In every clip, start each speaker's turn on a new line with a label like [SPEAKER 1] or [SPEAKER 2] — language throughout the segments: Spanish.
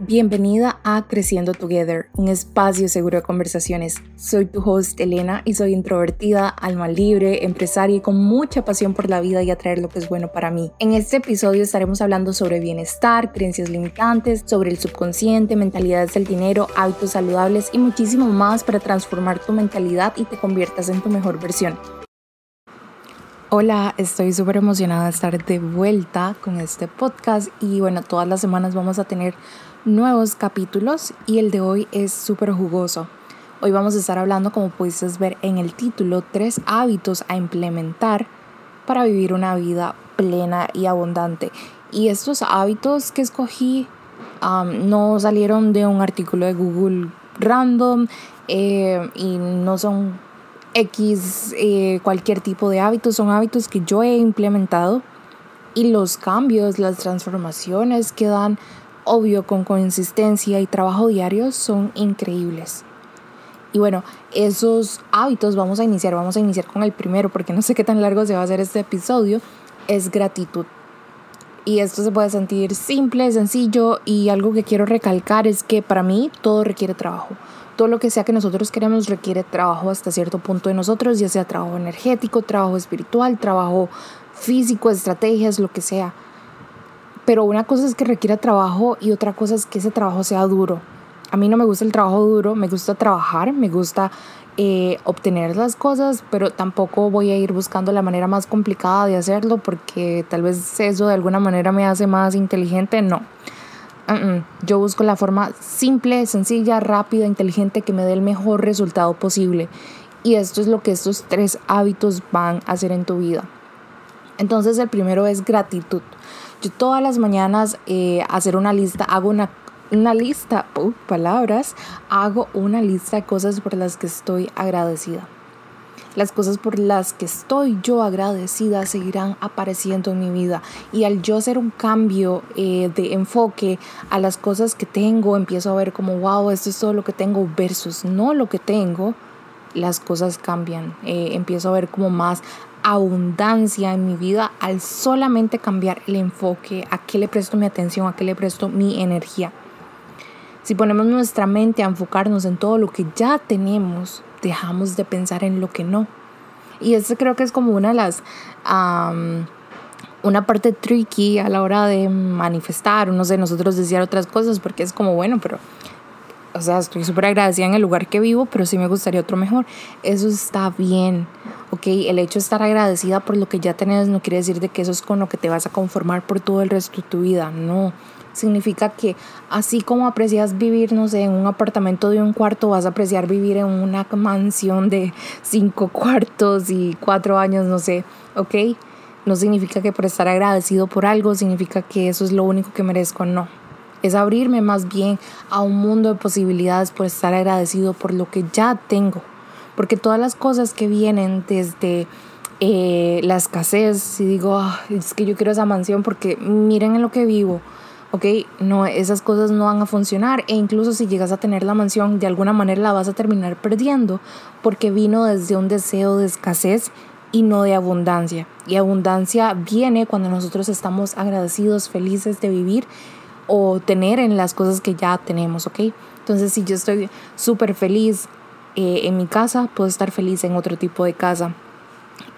[SPEAKER 1] Bienvenida a Creciendo Together, un espacio seguro de conversaciones. Soy tu host Elena y soy introvertida, alma libre, empresaria y con mucha pasión por la vida y atraer lo que es bueno para mí. En este episodio estaremos hablando sobre bienestar, creencias limitantes, sobre el subconsciente, mentalidades del dinero, hábitos saludables y muchísimo más para transformar tu mentalidad y te conviertas en tu mejor versión. Hola, estoy súper emocionada de estar de vuelta con este podcast y bueno, todas las semanas vamos a tener nuevos capítulos y el de hoy es súper jugoso. Hoy vamos a estar hablando, como pudiste ver en el título, tres hábitos a implementar para vivir una vida plena y abundante. Y estos hábitos que escogí no salieron de un artículo de Google random eh, y no son X eh, cualquier tipo de hábitos, son hábitos que yo he implementado y los cambios, las transformaciones que dan obvio, con consistencia y trabajo diario, son increíbles. Y bueno, esos hábitos vamos a iniciar, vamos a iniciar con el primero, porque no sé qué tan largo se va a hacer este episodio, es gratitud. Y esto se puede sentir simple, sencillo y algo que quiero recalcar es que para mí todo requiere trabajo. Todo lo que sea que nosotros queremos requiere trabajo hasta cierto punto de nosotros, ya sea trabajo energético, trabajo espiritual, trabajo físico, estrategias, lo que sea. Pero una cosa es que requiera trabajo y otra cosa es que ese trabajo sea duro. A mí no me gusta el trabajo duro, me gusta trabajar, me gusta eh, obtener las cosas, pero tampoco voy a ir buscando la manera más complicada de hacerlo porque tal vez eso de alguna manera me hace más inteligente. No. Yo busco la forma simple, sencilla, rápida, inteligente que me dé el mejor resultado posible. Y esto es lo que estos tres hábitos van a hacer en tu vida. Entonces el primero es gratitud. Yo todas las mañanas eh, hacer una lista, hago una, una lista, uh, palabras, hago una lista de cosas por las que estoy agradecida. Las cosas por las que estoy yo agradecida seguirán apareciendo en mi vida. Y al yo hacer un cambio eh, de enfoque a las cosas que tengo, empiezo a ver como, wow, esto es todo lo que tengo versus no lo que tengo, las cosas cambian. Eh, empiezo a ver como más abundancia en mi vida al solamente cambiar el enfoque, a qué le presto mi atención, a qué le presto mi energía. Si ponemos nuestra mente a enfocarnos en todo lo que ya tenemos, dejamos de pensar en lo que no. Y eso creo que es como una de las... una parte tricky a la hora de manifestar, o no sé, nosotros desear otras cosas, porque es como, bueno, pero o sea, estoy súper agradecida en el lugar que vivo, pero sí me gustaría otro mejor. Eso está bien, ¿ok? El hecho de estar agradecida por lo que ya tenés no quiere decir de que eso es con lo que te vas a conformar por todo el resto de tu vida, no. Significa que así como aprecias vivir, no sé, en un apartamento de un cuarto, vas a apreciar vivir en una mansión de cinco cuartos y cuatro años, no sé, ¿ok? No significa que por estar agradecido por algo, significa que eso es lo único que merezco, no es abrirme más bien a un mundo de posibilidades por estar agradecido por lo que ya tengo. Porque todas las cosas que vienen desde eh, la escasez, si digo, ah, es que yo quiero esa mansión porque miren en lo que vivo, ¿ok? No, esas cosas no van a funcionar e incluso si llegas a tener la mansión, de alguna manera la vas a terminar perdiendo porque vino desde un deseo de escasez y no de abundancia. Y abundancia viene cuando nosotros estamos agradecidos, felices de vivir o tener en las cosas que ya tenemos, ¿ok? Entonces, si yo estoy súper feliz eh, en mi casa, puedo estar feliz en otro tipo de casa.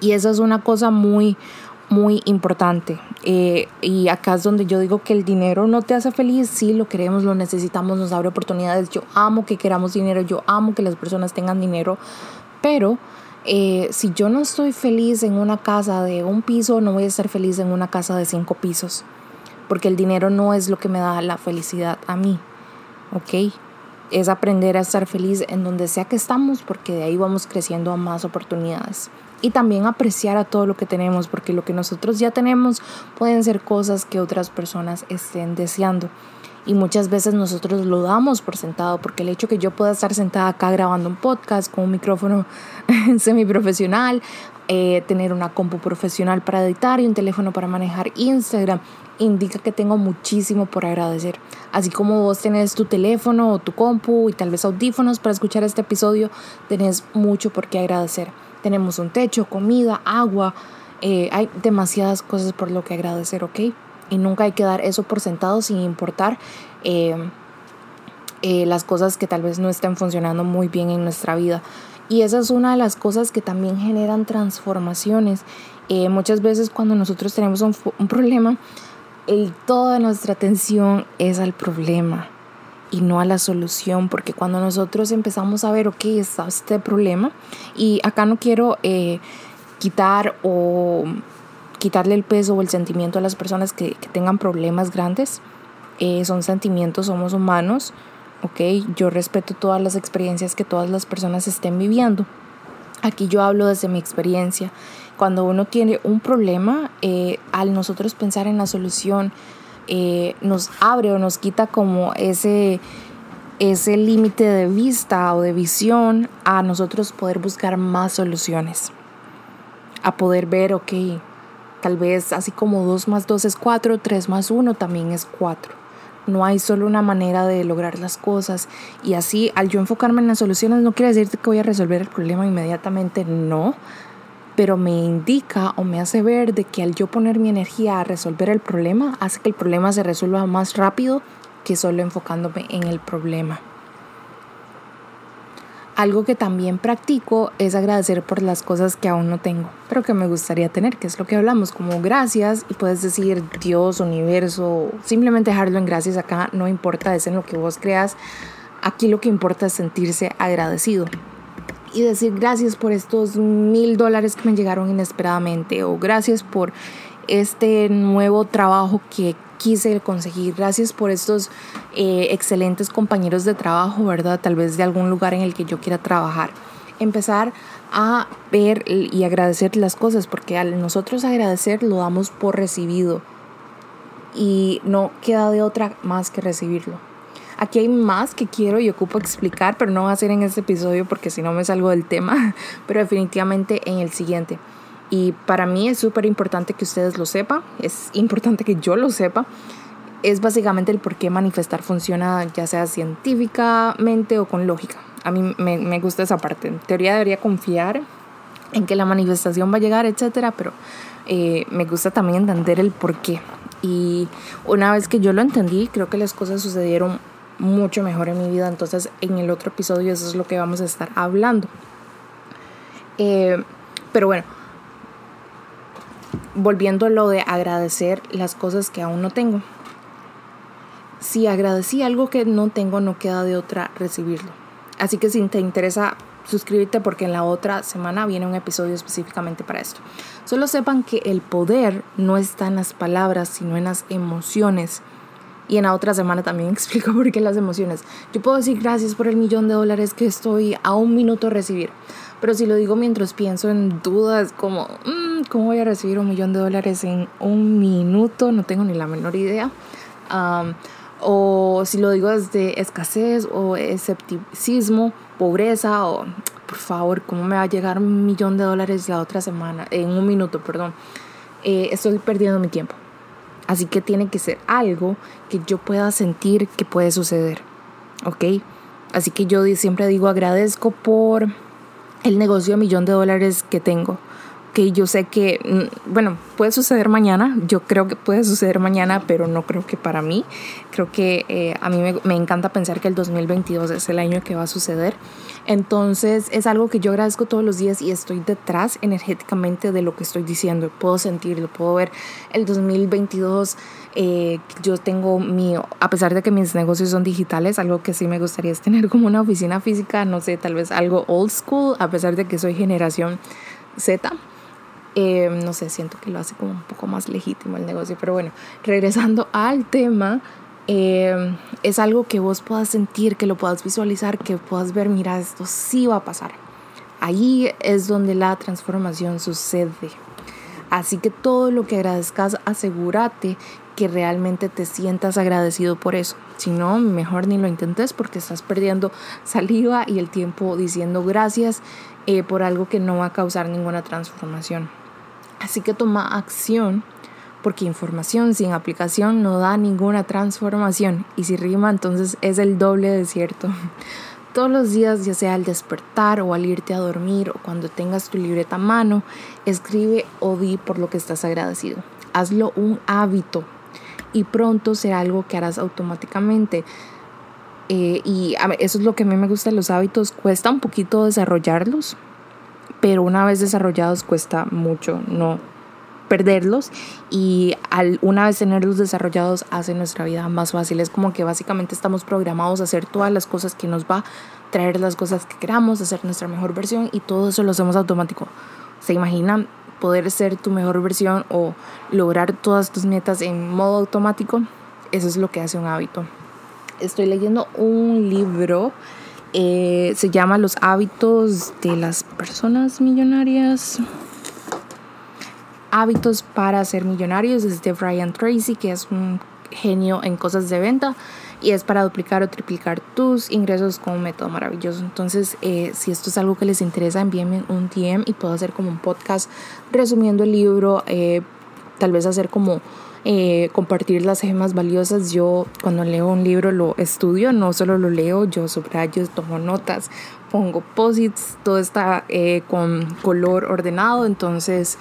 [SPEAKER 1] Y esa es una cosa muy, muy importante. Eh, y acá es donde yo digo que el dinero no te hace feliz, sí lo queremos, lo necesitamos, nos abre oportunidades. Yo amo que queramos dinero, yo amo que las personas tengan dinero, pero eh, si yo no estoy feliz en una casa de un piso, no voy a estar feliz en una casa de cinco pisos porque el dinero no es lo que me da la felicidad a mí, ¿ok? Es aprender a estar feliz en donde sea que estamos, porque de ahí vamos creciendo a más oportunidades. Y también apreciar a todo lo que tenemos, porque lo que nosotros ya tenemos pueden ser cosas que otras personas estén deseando. Y muchas veces nosotros lo damos por sentado, porque el hecho que yo pueda estar sentada acá grabando un podcast con un micrófono semiprofesional, eh, tener una compu profesional para editar y un teléfono para manejar Instagram, indica que tengo muchísimo por agradecer. Así como vos tenés tu teléfono o tu compu y tal vez audífonos para escuchar este episodio, tenés mucho por qué agradecer. Tenemos un techo, comida, agua, eh, hay demasiadas cosas por lo que agradecer, ¿ok? Y nunca hay que dar eso por sentado sin importar eh, eh, las cosas que tal vez no estén funcionando muy bien en nuestra vida. Y esa es una de las cosas que también generan transformaciones. Muchas veces cuando nosotros tenemos un problema, toda nuestra atención es al problema y no a la solución, porque cuando nosotros empezamos a ver, ok, está este problema, y acá no quiero eh, quitar o quitarle el peso o el sentimiento a las personas que, tengan problemas grandes, eh, son sentimientos, somos humanos, ok, yo respeto todas las experiencias que todas las personas estén viviendo. Aquí yo hablo desde mi experiencia cuando uno tiene un problema, eh, al nosotros pensar en la solución, eh, nos abre o nos quita como ese, ese límite de vista o de visión a nosotros poder buscar más soluciones. A poder ver, ok, tal vez así como 2 más 2 es 4, 3 más 1 también es 4. No hay solo una manera de lograr las cosas. Y así, al yo enfocarme en las soluciones, no quiere decir que voy a resolver el problema inmediatamente, no pero me indica o me hace ver de que al yo poner mi energía a resolver el problema, hace que el problema se resuelva más rápido que solo enfocándome en el problema. Algo que también practico es agradecer por las cosas que aún no tengo, pero que me gustaría tener, que es lo que hablamos, como gracias, y puedes decir Dios, universo, simplemente dejarlo en gracias acá, no importa, es en lo que vos creas, aquí lo que importa es sentirse agradecido. Y decir gracias por estos mil dólares que me llegaron inesperadamente o gracias por este nuevo trabajo que quise conseguir, gracias por estos eh, excelentes compañeros de trabajo, ¿verdad? Tal vez de algún lugar en el que yo quiera trabajar. Empezar a ver y agradecer las cosas, porque al nosotros agradecer lo damos por recibido y no queda de otra más que recibirlo. Aquí hay más que quiero y ocupo explicar, pero no va a ser en este episodio porque si no me salgo del tema, pero definitivamente en el siguiente. Y para mí es súper importante que ustedes lo sepan, es importante que yo lo sepa. Es básicamente el por qué manifestar funciona ya sea científicamente o con lógica. A mí me, me gusta esa parte. En teoría debería confiar en que la manifestación va a llegar, etcétera, pero eh, me gusta también entender el por qué. Y una vez que yo lo entendí, creo que las cosas sucedieron mucho mejor en mi vida. Entonces en el otro episodio eso es lo que vamos a estar hablando. Eh, pero bueno, volviendo a lo de agradecer las cosas que aún no tengo. Si agradecí algo que no tengo, no queda de otra recibirlo. Así que si te interesa, suscríbete porque en la otra semana viene un episodio específicamente para esto. Solo sepan que el poder no está en las palabras, sino en las emociones. Y en la otra semana también explico por qué las emociones. Yo puedo decir gracias por el millón de dólares que estoy a un minuto recibir. Pero si lo digo mientras pienso en dudas como, mm, ¿cómo voy a recibir un millón de dólares en un minuto? No tengo ni la menor idea. o si lo digo desde escasez o escepticismo, pobreza o, por favor, ¿cómo me va a llegar un millón de dólares la otra semana? En un minuto, perdón. Eh, estoy perdiendo mi tiempo. Así que tiene que ser algo que yo pueda sentir que puede suceder. ¿Ok? Así que yo siempre digo agradezco por el negocio de millón de dólares que tengo que yo sé que, mm, bueno, puede suceder mañana, yo creo que puede suceder mañana, pero no creo que para mí. Creo que eh, a mí me, me, encanta pensar que el 2022 es el año que va a suceder. Entonces es algo que yo agradezco todos los días y estoy detrás energéticamente de lo que estoy diciendo. Puedo sentirlo, puedo ver el 2022. Eh, yo tengo mi, a pesar de que mis negocios son digitales, algo que sí me gustaría es tener como una oficina física, no sé, tal vez algo old school, a pesar de que soy generación Z. Eh, no sé, siento que lo hace como un poco más legítimo el negocio, pero bueno, regresando al tema, eh, es algo que vos puedas sentir, que lo puedas visualizar, que puedas ver, mira, esto sí va a pasar. Ahí es donde la transformación sucede. Así que todo lo que agradezcas, asegúrate que realmente te sientas agradecido por eso. Si no, mejor ni lo intentes porque estás perdiendo saliva y el tiempo diciendo gracias eh, por algo que no va a causar ninguna transformación. Así que toma acción porque información sin aplicación no da ninguna transformación y si rima entonces es el doble de cierto. Todos los días, ya sea al despertar o al irte a dormir o cuando tengas tu libreta a mano, escribe o di por lo que estás agradecido. Hazlo un hábito y pronto será algo que harás automáticamente. Eh, y eso es lo que a mí me gusta de los hábitos. Cuesta un poquito desarrollarlos, pero una vez desarrollados cuesta mucho no perderlos y al una vez tenerlos desarrollados hace nuestra vida más fácil. Es como que básicamente estamos programados a hacer todas las cosas que nos va traer las cosas que queramos, hacer nuestra mejor versión y todo eso lo hacemos automático. ¿Se imaginan poder ser tu mejor versión o lograr todas tus metas en modo automático? Eso es lo que hace un hábito. Estoy leyendo un libro, eh, se llama Los hábitos de las personas millonarias. Hábitos para ser millonarios, es de Brian Tracy, que es un genio en cosas de venta y es para duplicar o triplicar tus ingresos con un método maravilloso. Entonces, eh, si esto es algo que les interesa, envíenme un DM y puedo hacer como un podcast resumiendo el libro, eh, tal vez hacer como eh, compartir las gemas valiosas. Yo cuando leo un libro lo estudio, no solo lo leo, yo subrayo, tomo notas, pongo posits, todo está con color ordenado, entonces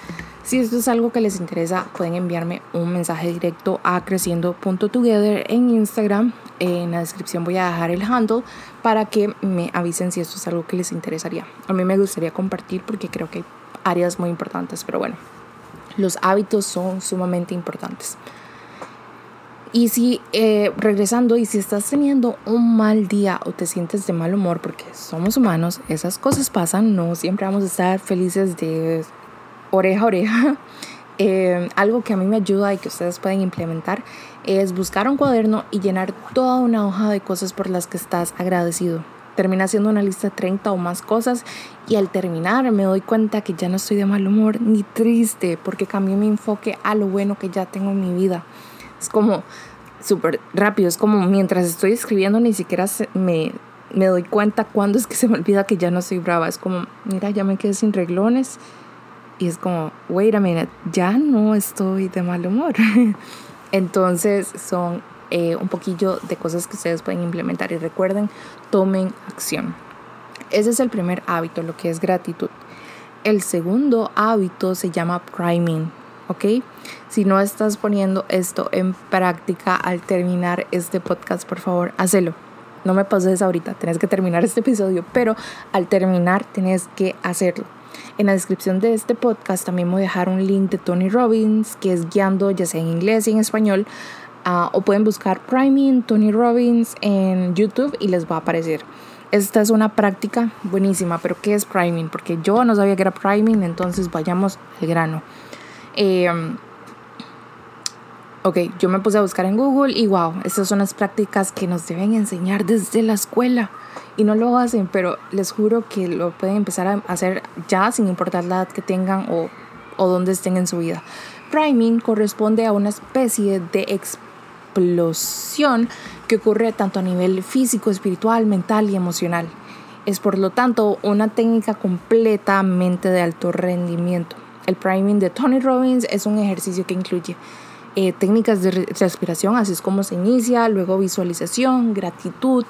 [SPEAKER 1] si esto es algo que les interesa, pueden enviarme un mensaje directo a creciendo.together en Instagram. En la descripción voy a dejar el handle para que me avisen si esto es algo que les interesaría. A mí me gustaría compartir porque creo que hay áreas muy importantes, pero bueno, los hábitos son sumamente importantes. Y si, eh, regresando, y si estás teniendo un mal día o te sientes de mal humor, porque somos humanos, esas cosas pasan, no siempre vamos a estar felices de oreja a oreja. Eh, algo que a mí me ayuda y que ustedes pueden implementar es buscar un cuaderno y llenar toda una hoja de cosas por las que estás agradecido. Termina haciendo una lista de 30 o más cosas y al terminar me doy cuenta que ya no estoy de mal humor ni triste porque cambié mi enfoque a lo bueno que ya tengo en mi vida. Es como súper rápido, es como mientras estoy escribiendo ni siquiera me, me doy cuenta cuando es que se me olvida que ya no soy brava. Es como, mira, ya me quedé sin reglones y es como, wait a minute, ya no estoy de mal humor. Entonces son eh, un poquillo de cosas que ustedes pueden implementar y recuerden, tomen acción. Ese es el primer hábito, lo que es gratitud. El segundo hábito se llama priming, ¿ok? Si no estás poniendo esto en práctica al terminar este podcast, por favor, hazlo. No me pases ahorita, tienes que terminar este episodio, pero al terminar tienes que hacerlo. En la descripción de este podcast también voy a dejar un link de Tony Robbins, que es guiando ya sea en inglés y en español. Ah, o pueden buscar Priming Tony Robbins en YouTube y les va a aparecer. Esta es una práctica buenísima, pero ¿qué es priming? Porque yo no sabía que era priming, entonces vayamos al grano. Em, ok, yo me puse a buscar en Google y wow, estas son las prácticas que nos deben enseñar desde la escuela y no lo hacen, pero les juro que lo pueden empezar a hacer ya sin importar la edad que tengan o, o dónde estén en su vida. Priming corresponde a una especie de explosión que ocurre tanto a nivel físico, espiritual, mental y emocional. Es por lo tanto una técnica completamente de alto rendimiento. El priming de Tony Robbins es un ejercicio que incluye eh, técnicas de respiración, así es como se inicia, luego visualización, gratitud,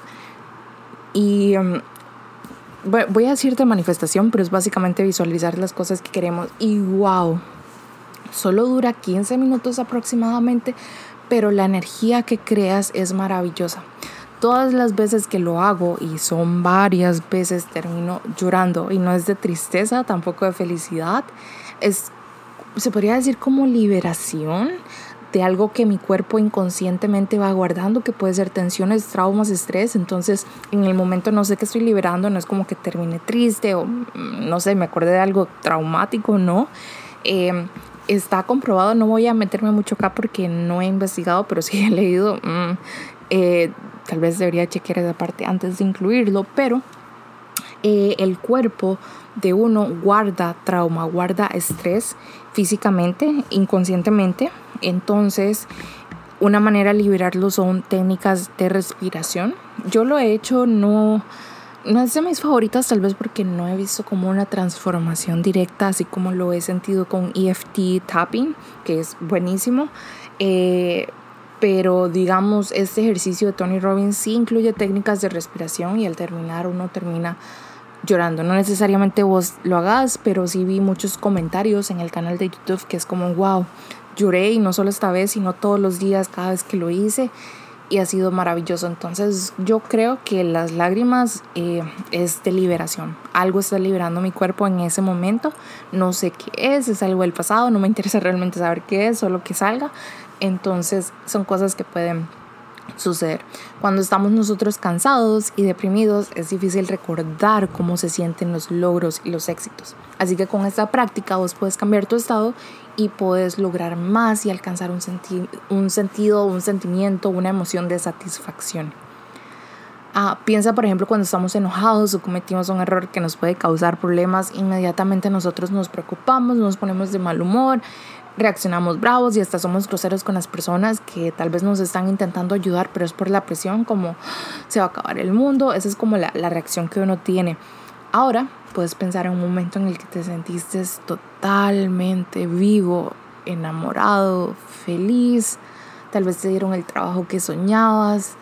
[SPEAKER 1] y um, voy a decirte manifestación, pero es básicamente visualizar las cosas que queremos. Y wow, solo dura 15 minutos aproximadamente, pero la energía que creas es maravillosa. Todas las veces que lo hago, y son varias veces, termino llorando. Y no es de tristeza, tampoco de felicidad. Es, se podría decir como liberación de algo que mi cuerpo inconscientemente va guardando, que puede ser tensiones, traumas, estrés. Entonces, en el momento no sé qué estoy liberando, no es como que termine triste o mm, no sé, me acordé de algo traumático, no. Em, está comprobado, no voy a meterme mucho acá porque no he investigado, pero sí he leído. Mm, eh, tal vez debería chequear esa parte antes de incluirlo, pero eh, el cuerpo de uno guarda trauma, guarda estrés físicamente, inconscientemente. Entonces, una manera de liberarlo son técnicas de respiración. Yo lo he hecho, no, no es de mis favoritas, tal vez porque no he visto como una transformación directa, así como lo he sentido con EFT tapping, que es buenísimo. Eh, pero digamos, este ejercicio de Tony Robbins sí incluye técnicas de respiración y al terminar uno termina llorando. No necesariamente vos lo hagas, pero sí vi muchos comentarios en el canal de YouTube que es como, wow, lloré y no solo esta vez, sino todos los días, cada vez que lo hice. Y ha sido maravilloso. Entonces yo creo que las lágrimas eh, es de liberación. Algo está liberando mi cuerpo en ese momento. No sé qué es, es algo del pasado, no me interesa realmente saber qué es, solo que salga. Entonces son cosas que pueden suceder. Cuando estamos nosotros cansados y deprimidos es difícil recordar cómo se sienten los logros y los éxitos. Así que con esta práctica vos puedes cambiar tu estado y puedes lograr más y alcanzar un, un sentido, un sentimiento, una emoción de satisfacción. Ah, piensa, por ejemplo, cuando estamos enojados o cometimos un error que nos puede causar problemas, inmediatamente nosotros nos preocupamos, nos ponemos de mal humor, reaccionamos bravos y hasta somos groseros con las personas que tal vez nos están intentando ayudar, pero es por la presión, como se va a acabar el mundo. Esa es como la, la reacción que uno tiene. Ahora puedes pensar en un momento en el que te sentiste totalmente vivo, enamorado, feliz. Tal vez te dieron el trabajo que soñabas,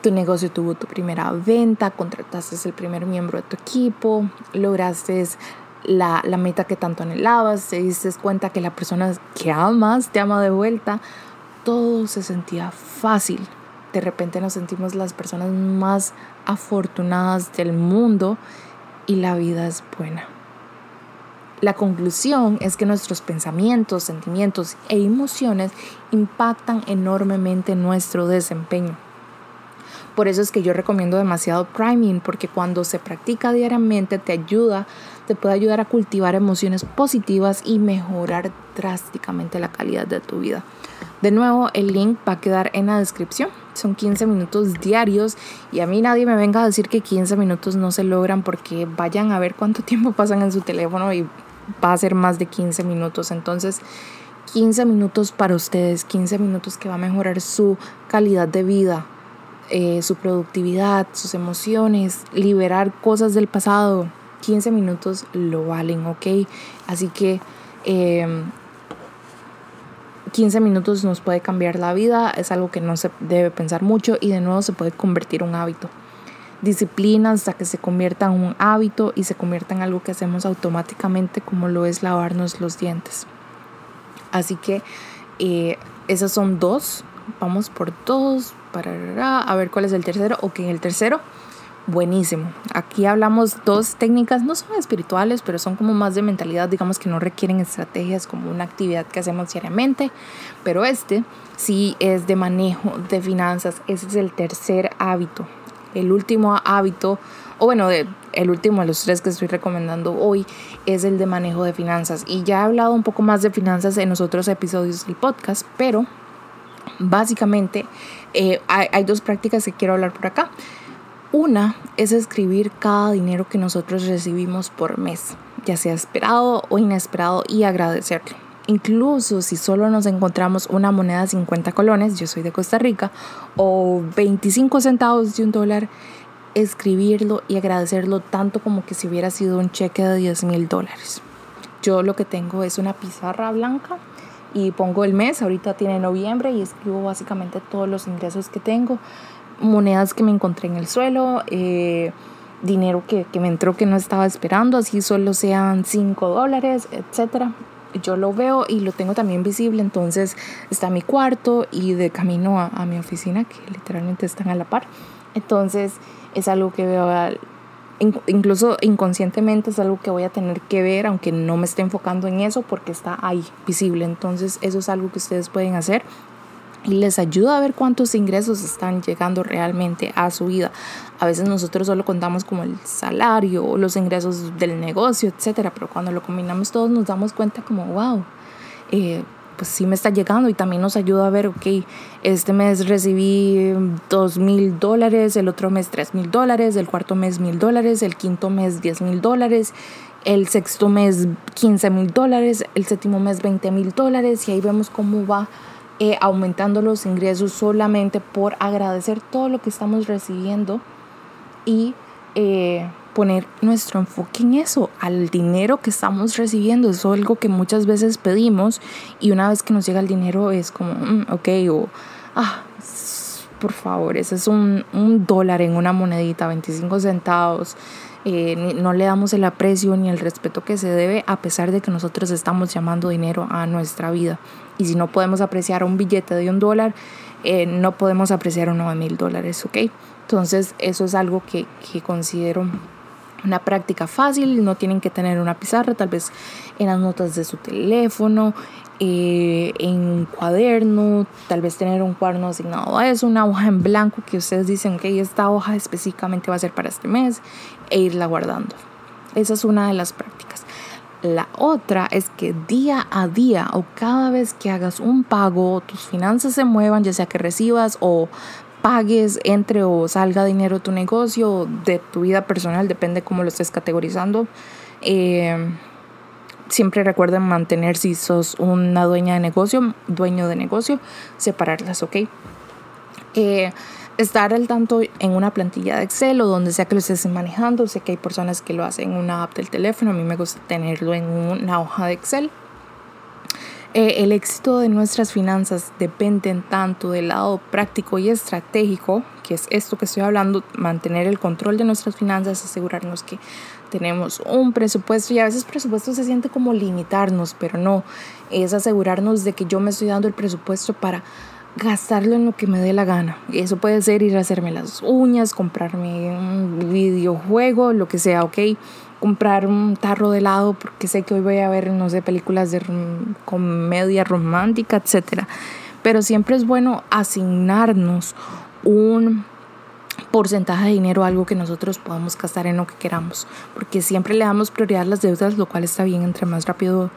[SPEAKER 1] tu negocio tuvo tu primera venta, contrataste el primer miembro de tu equipo, lograste la, la meta que tanto anhelabas, te diste cuenta que la persona que amas te ama de vuelta, todo se sentía fácil. De repente nos sentimos las personas más afortunadas del mundo y la vida es buena. La conclusión es que nuestros pensamientos, sentimientos e emociones impactan enormemente nuestro desempeño. Por eso es que yo recomiendo demasiado priming, porque cuando se practica diariamente te ayuda, te puede ayudar a cultivar emociones positivas y mejorar drásticamente la calidad de tu vida. De nuevo, el link va a quedar en la descripción. Son 15 minutos diarios y a mí nadie me venga a decir que 15 minutos no se logran porque vayan a ver cuánto tiempo pasan en su teléfono y va a ser más de 15 minutos. Entonces, 15 minutos para ustedes, 15 minutos que va a mejorar su calidad de vida, eh, su productividad, sus emociones, liberar cosas del pasado. 15 minutos lo valen, ¿ok? Así que 15 em, minutos nos puede cambiar la vida, es algo que no se debe pensar mucho y de nuevo se puede convertir en un hábito. Disciplina hasta que se convierta en un hábito y se convierta en algo que hacemos automáticamente como lo es lavarnos los dientes. Así que eh, esas son dos, vamos por dos, para a ver cuál es el tercero. Ok, el tercero, buenísimo. Aquí hablamos dos técnicas, no son espirituales, pero son como más de mentalidad, digamos que no requieren estrategias como una actividad que hacemos diariamente. Pero este sí es de manejo de finanzas. Ese es el tercer hábito. El último hábito, o bueno, el último de los tres que estoy recomendando hoy es el de manejo de finanzas. Y ya he hablado un poco más de finanzas en los otros episodios del podcast, pero Básicamente, eh, hay, dos prácticas que quiero hablar por acá. Una es escribir cada dinero que nosotros recibimos por mes, ya sea esperado o inesperado, y agradecerlo. Incluso si solo nos encontramos una moneda de 50 colones, yo soy de Costa Rica, o 25 centavos de un dólar, escribirlo y agradecerlo tanto como que si hubiera sido un cheque de 10 mil dólares. Yo lo que tengo es una pizarra blanca y pongo el mes, ahorita tiene noviembre y escribo básicamente todos los ingresos que tengo, monedas que me encontré en el suelo, eh, dinero que, que, me entró que no estaba esperando, así solo sean 5 dólares, etc. Yo lo veo y lo tengo también visible, entonces está mi cuarto y de camino a, a mi oficina, que literalmente están a la par. Entonces es algo que veo incluso inconscientemente es algo que voy a tener que ver, aunque no me esté enfocando en eso, porque está ahí visible. Entonces eso es algo que ustedes pueden hacer y les ayuda a ver cuántos ingresos están llegando realmente a su vida. A veces nosotros solo contamos como el salario o los ingresos del negocio, etcétera, pero cuando lo combinamos todos nos damos cuenta como, wow, eh, pues sí me está llegando y también nos ayuda a ver, ok, este mes recibí dos mil dólares, el otro mes tres mil dólares, el cuarto mes mil dólares, el quinto mes diez mil dólares, el sexto mes 15 mil dólares, el séptimo mes 20 mil dólares y ahí vemos cómo va eh, aumentando los ingresos solamente por agradecer todo lo que estamos recibiendo y eh, poner nuestro enfoque en eso, al dinero que estamos recibiendo. es algo que muchas veces pedimos y una vez que nos llega el dinero es como, mm, ok, o, ah, por favor, ese es un, un dólar en una monedita, 25 centavos. Eh, no le damos el aprecio ni el respeto que se debe a pesar de que nosotros estamos llamando dinero a nuestra vida. Y si no podemos apreciar un billete de un dólar, eh, no podemos apreciar uno de mil dólares, ¿ok? Entonces eso es algo que, que considero una práctica fácil, no tienen que tener una pizarra, tal vez en las notas de su teléfono, eh, en un cuaderno, tal vez tener un cuaderno asignado a eso, una hoja en blanco que ustedes dicen que esta hoja específicamente va a ser para este mes e irla guardando. Esa es una de las prácticas. La otra es que día a día o cada vez que hagas un pago, tus finanzas se muevan, ya sea que recibas o pagues, entre o salga dinero de tu negocio, de tu vida personal, depende cómo lo estés categorizando. Eh, siempre recuerden mantener si sos una dueña de negocio, dueño de negocio, separarlas, ¿ok? Eh, estar al tanto en una plantilla de Excel o donde sea que lo estés manejando. Sé que hay personas que lo hacen en una app del teléfono, a mí me gusta tenerlo en una hoja de Excel. Eh, el éxito de nuestras finanzas depende tanto del lado práctico y estratégico, que es esto que estoy hablando, mantener el control de nuestras finanzas, asegurarnos que tenemos un presupuesto y a veces presupuesto se siente como limitarnos, pero no, es asegurarnos de que yo me estoy dando el presupuesto para gastarlo en lo que me dé la gana. Eso puede ser ir a hacerme las uñas, comprarme un videojuego, lo que sea, ¿ok? Comprar un tarro de helado porque sé que hoy voy a ver, no sé, películas de comedia romántica, etc. Pero siempre es bueno asignarnos un porcentaje de dinero algo que nosotros podamos gastar en lo que queramos, porque siempre le damos prioridad a las deudas, lo cual está bien, entre más rápido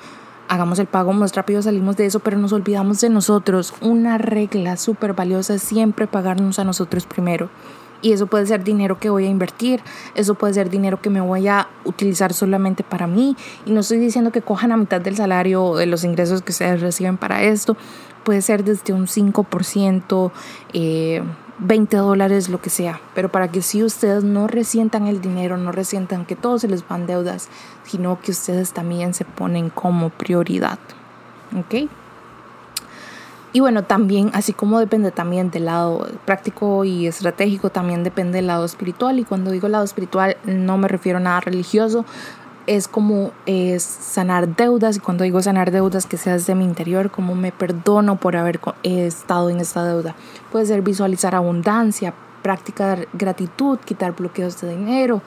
[SPEAKER 1] hagamos el pago, más rápido salimos de eso, pero nos olvidamos de nosotros. Una regla súper valiosa es siempre pagarnos a nosotros primero. Y eso puede ser dinero que voy a invertir, eso puede ser dinero que me voy a utilizar solamente para mí. Y no estoy diciendo que cojan a mitad del salario o de los ingresos que ustedes reciben para esto. Puede ser desde un 5%, eh, 20 dólares, lo que sea, pero para que si ustedes no resientan el dinero, no resientan que todos se les van deudas, sino que ustedes también se ponen como prioridad. ¿Ok? Y bueno, también, así como depende también del lado práctico y estratégico, también depende del lado espiritual. Y cuando digo lado espiritual, no me refiero a nada religioso, es como es sanar deudas y cuando digo sanar deudas que sea desde mi interior como me perdono por haber estado en esta deuda. Puede ser visualizar abundancia practicar gratitud quitar bloqueos de dinero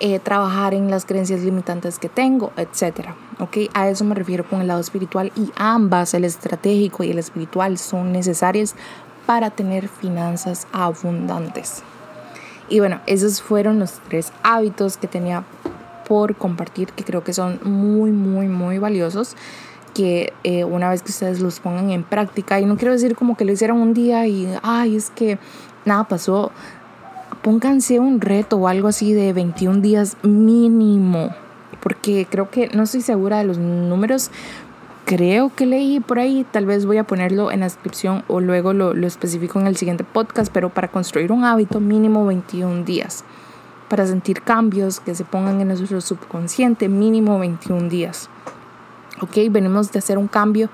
[SPEAKER 1] eh, trabajar en las creencias limitantes que tengo etcétera ok a eso me refiero con el lado espiritual y ambas el estratégico y el espiritual son necesarias para tener finanzas abundantes. Y bueno esos fueron los tres hábitos que tenía por compartir que creo que son muy, muy, muy valiosos que eh, una vez que ustedes los pongan en práctica, y no quiero decir como que lo hicieron un día y, ay, es que nada pasó, pónganse un reto o algo así de 21 días mínimo, porque creo que no estoy segura de los números, creo que leí por ahí, tal vez voy a ponerlo en la descripción o luego lo, lo especifico en el siguiente podcast, pero para construir un hábito mínimo 21 días para sentir cambios que se pongan en nuestro subconsciente mínimo 21 días. ¿Ok? Venimos de hacer un cambio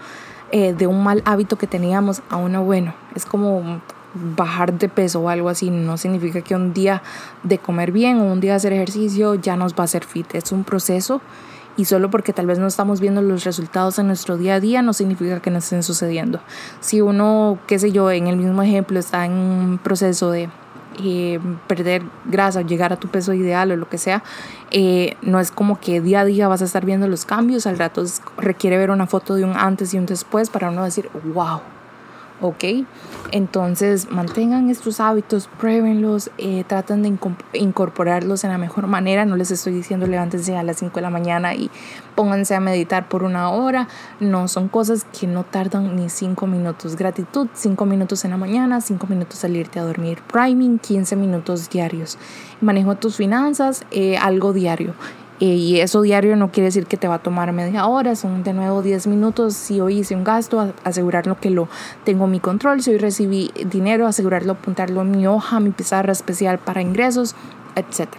[SPEAKER 1] eh, de un mal hábito que teníamos a uno bueno. Es como bajar de peso o algo así. No significa que un día de comer bien o un día de hacer ejercicio ya nos va a hacer fit. Es un proceso y solo porque tal vez no estamos viendo los resultados en nuestro día a día no significa que no estén sucediendo. Si uno, qué sé yo, en el mismo ejemplo está en un proceso de eh, perder grasa, llegar a tu peso ideal o lo que sea, eh, no es como que día a día vas a estar viendo los cambios, al rato requiere ver una foto de un antes y un después para uno decir, wow, ¿ok? Entonces mantengan estos hábitos, pruébenlos, eh, traten de incorporarlos en la mejor manera. No les estoy diciendo levántense a las 5 de la mañana y pónganse a meditar por una hora. No, son cosas que no tardan ni 5 minutos. Gratitud, 5 minutos en la mañana, 5 minutos salirte a dormir. Priming, 15 minutos diarios. Manejo tus finanzas, eh, algo diario. Y eso diario no quiere decir que te va a tomar media hora, son de nuevo 10 minutos. Si hoy hice un gasto, asegurarlo que lo tengo en mi control. Si hoy recibí dinero, asegurarlo, apuntarlo en mi hoja, mi pizarra especial para ingresos, etc.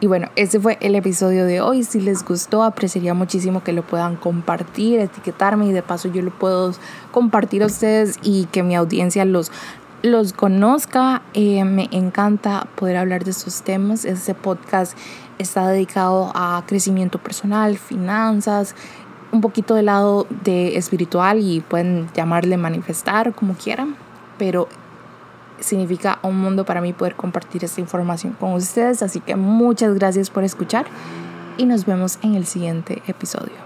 [SPEAKER 1] Y bueno, ese fue el episodio de hoy. Si les gustó, apreciaría muchísimo que lo puedan compartir, etiquetarme y de paso yo lo puedo compartir a ustedes y que mi audiencia los los conozca. Eh, me encanta poder hablar de estos temas. Este podcast está dedicado a crecimiento personal, finanzas, un poquito del lado de espiritual y pueden llamarle manifestar como quieran, pero significa un mundo para mí poder compartir esta información con ustedes. Así que muchas gracias por escuchar y nos vemos en el siguiente episodio.